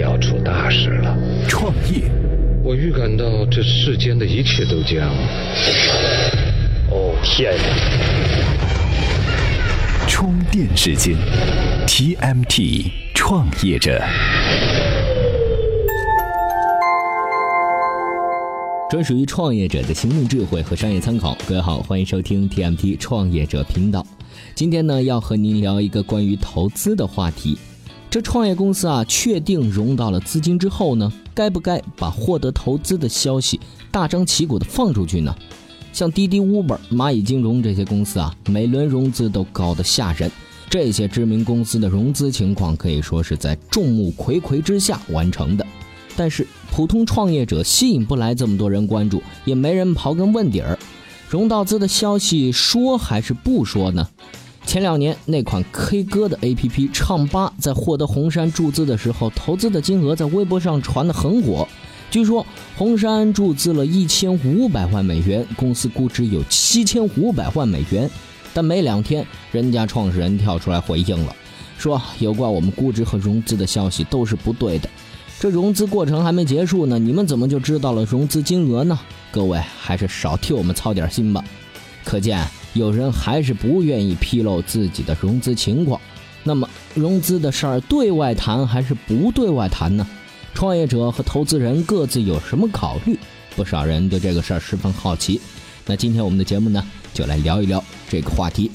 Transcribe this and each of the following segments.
要出大事了。创业，我预感到这世间的一切都将……哦天呀！充电时间，TMT 创业者。专属于创业者的行动智慧和商业参考。各位好，欢迎收听 TMT 创业者频道。今天呢，要和您聊一个关于投资的话题。这创业公司啊，确定融到了资金之后呢，该不该把获得投资的消息大张旗鼓的放出去呢？像滴滴、Uber、蚂蚁金融这些公司啊，每轮融资都高得吓人。这些知名公司的融资情况可以说是在众目睽睽之下完成的。但是普通创业者吸引不来这么多人关注，也没人刨根问底儿。融到资的消息说还是不说呢？前两年那款 K 歌的 APP 唱吧在获得红杉注资的时候，投资的金额在微博上传的很火。据说红杉注资了一千五百万美元，公司估值有七千五百万美元。但没两天，人家创始人跳出来回应了，说有关我们估值和融资的消息都是不对的。这融资过程还没结束呢，你们怎么就知道了融资金额呢？各位还是少替我们操点心吧。可见有人还是不愿意披露自己的融资情况。那么融资的事儿对外谈还是不对外谈呢？创业者和投资人各自有什么考虑？不少人对这个事儿十分好奇。那今天我们的节目呢，就来聊一聊这个话题。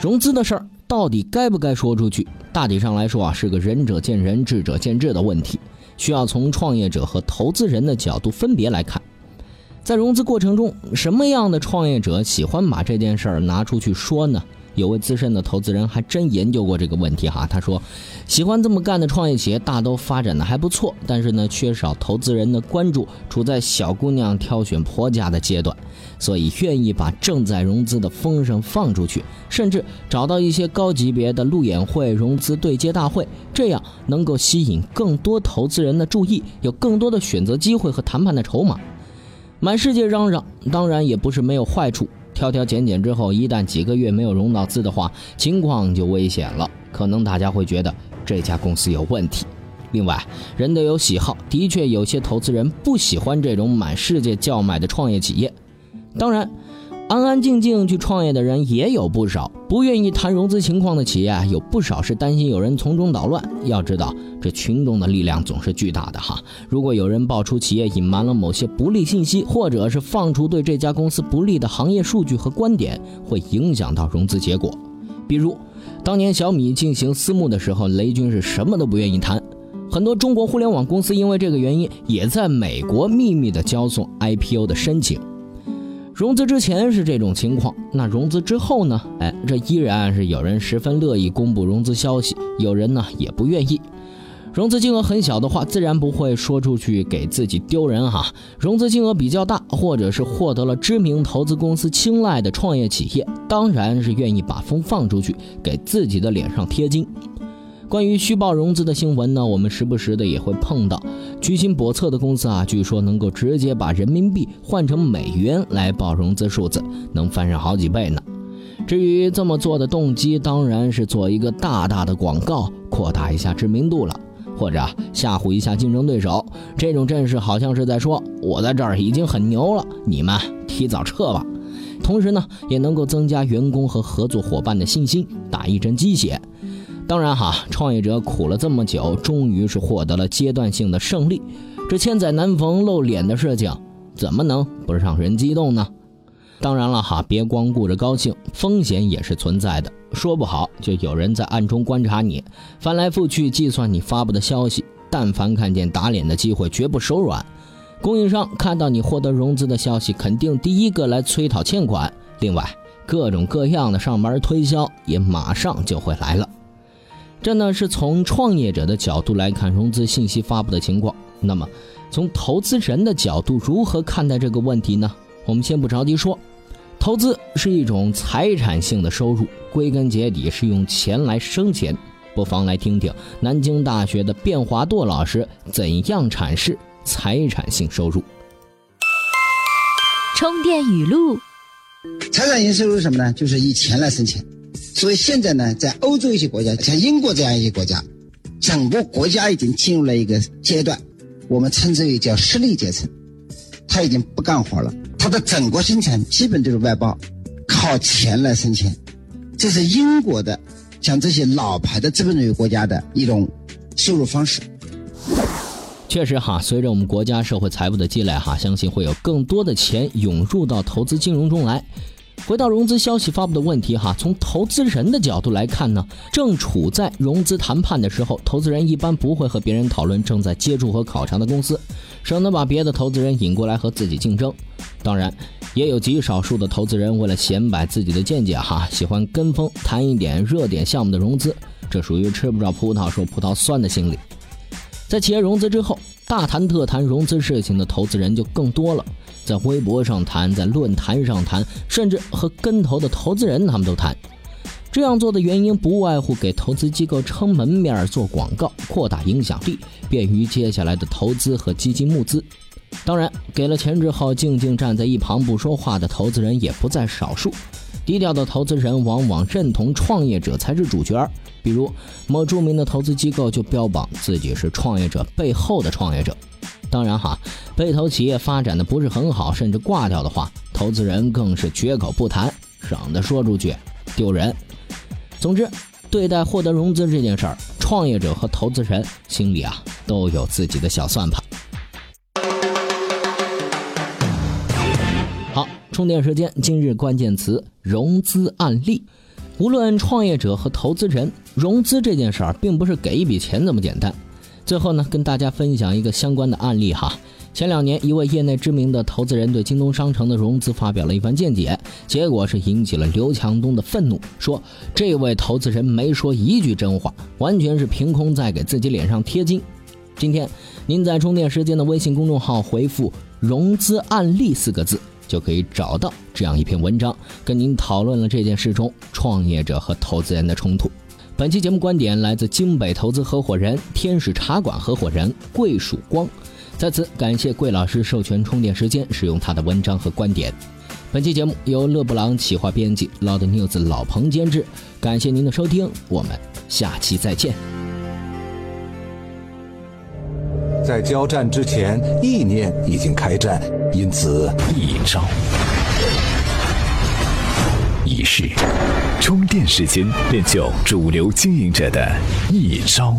融资的事儿。到底该不该说出去？大体上来说啊，是个仁者见仁，智者见智的问题，需要从创业者和投资人的角度分别来看。在融资过程中，什么样的创业者喜欢把这件事儿拿出去说呢？有位资深的投资人还真研究过这个问题哈。他说，喜欢这么干的创业企业大都发展的还不错，但是呢，缺少投资人的关注，处在小姑娘挑选婆家的阶段，所以愿意把正在融资的风声放出去，甚至找到一些高级别的路演会、融资对接大会，这样能够吸引更多投资人的注意，有更多的选择机会和谈判的筹码。满世界嚷嚷，当然也不是没有坏处。挑挑拣拣之后，一旦几个月没有融到资的话，情况就危险了。可能大家会觉得这家公司有问题。另外，人都有喜好，的确有些投资人不喜欢这种满世界叫卖的创业企业。当然。安安静静去创业的人也有不少，不愿意谈融资情况的企业有不少是担心有人从中捣乱。要知道，这群众的力量总是巨大的哈。如果有人爆出企业隐瞒了某些不利信息，或者是放出对这家公司不利的行业数据和观点，会影响到融资结果。比如，当年小米进行私募的时候，雷军是什么都不愿意谈。很多中国互联网公司因为这个原因，也在美国秘密的交送 IPO 的申请。融资之前是这种情况，那融资之后呢？哎，这依然是有人十分乐意公布融资消息，有人呢也不愿意。融资金额很小的话，自然不会说出去给自己丢人哈。融资金额比较大，或者是获得了知名投资公司青睐的创业企业，当然是愿意把风放出去，给自己的脸上贴金。关于虚报融资的新闻呢，我们时不时的也会碰到。居心叵测的公司啊，据说能够直接把人民币换成美元来报融资数字，能翻上好几倍呢。至于这么做的动机，当然是做一个大大的广告，扩大一下知名度了，或者吓唬一下竞争对手。这种阵势好像是在说，我在这儿已经很牛了，你们提早撤吧。同时呢，也能够增加员工和合作伙伴的信心，打一针鸡血。当然哈，创业者苦了这么久，终于是获得了阶段性的胜利。这千载难逢露脸的事情，怎么能不让人激动呢？当然了哈，别光顾着高兴，风险也是存在的。说不好，就有人在暗中观察你，翻来覆去计算你发布的消息。但凡看见打脸的机会，绝不手软。供应商看到你获得融资的消息，肯定第一个来催讨欠款。另外，各种各样的上门推销也马上就会来了。这呢是从创业者的角度来看融资信息发布的情况。那么，从投资人的角度如何看待这个问题呢？我们先不着急说。投资是一种财产性的收入，归根结底是用钱来生钱。不妨来听听南京大学的卞华舵老师怎样阐释财产性收入。充电语录：财产性收入是什么呢？就是以钱来生钱。所以现在呢，在欧洲一些国家，像英国这样一些国家，整个国家已经进入了一个阶段，我们称之为叫实力阶层，他已经不干活了，他的整个生产基本都是外包，靠钱来生钱，这是英国的，像这些老牌的资本主义国家的一种收入方式。确实哈，随着我们国家社会财富的积累哈，相信会有更多的钱涌入到投资金融中来。回到融资消息发布的问题哈，从投资人的角度来看呢，正处在融资谈判的时候，投资人一般不会和别人讨论正在接触和考察的公司，省得把别的投资人引过来和自己竞争。当然，也有极少数的投资人为了显摆自己的见解哈，喜欢跟风谈一点热点项目的融资，这属于吃不着葡萄说葡萄酸的心理。在企业融资之后，大谈特谈融资事情的投资人就更多了，在微博上谈，在论坛上谈，甚至和跟投的投资人他们都谈。这样做的原因不外乎给投资机构撑门面、做广告、扩大影响力，便于接下来的投资和基金募资。当然，给了钱之后静静站在一旁不说话的投资人也不在少数。低调的投资人往往认同创业者才是主角比如某著名的投资机构就标榜自己是创业者背后的创业者。当然哈，被投企业发展的不是很好，甚至挂掉的话，投资人更是绝口不谈，省得说出去丢人。总之，对待获得融资这件事儿，创业者和投资人心里啊都有自己的小算盘。好，充电时间，今日关键词：融资案例。无论创业者和投资人，融资这件事儿并不是给一笔钱这么简单。最后呢，跟大家分享一个相关的案例哈。前两年，一位业内知名的投资人对京东商城的融资发表了一番见解，结果是引起了刘强东的愤怒，说这位投资人没说一句真话，完全是凭空在给自己脸上贴金。今天，您在充电时间的微信公众号回复“融资案例”四个字。就可以找到这样一篇文章，跟您讨论了这件事中创业者和投资人的冲突。本期节目观点来自京北投资合伙人、天使茶馆合伙人桂曙光，在此感谢桂老师授权充电时间使用他的文章和观点。本期节目由勒布朗企划编辑，Loud News 老彭监制。感谢您的收听，我们下期再见。在交战之前，意念已经开战，因此一招一式，充电时间练就主流经营者的一招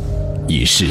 一式。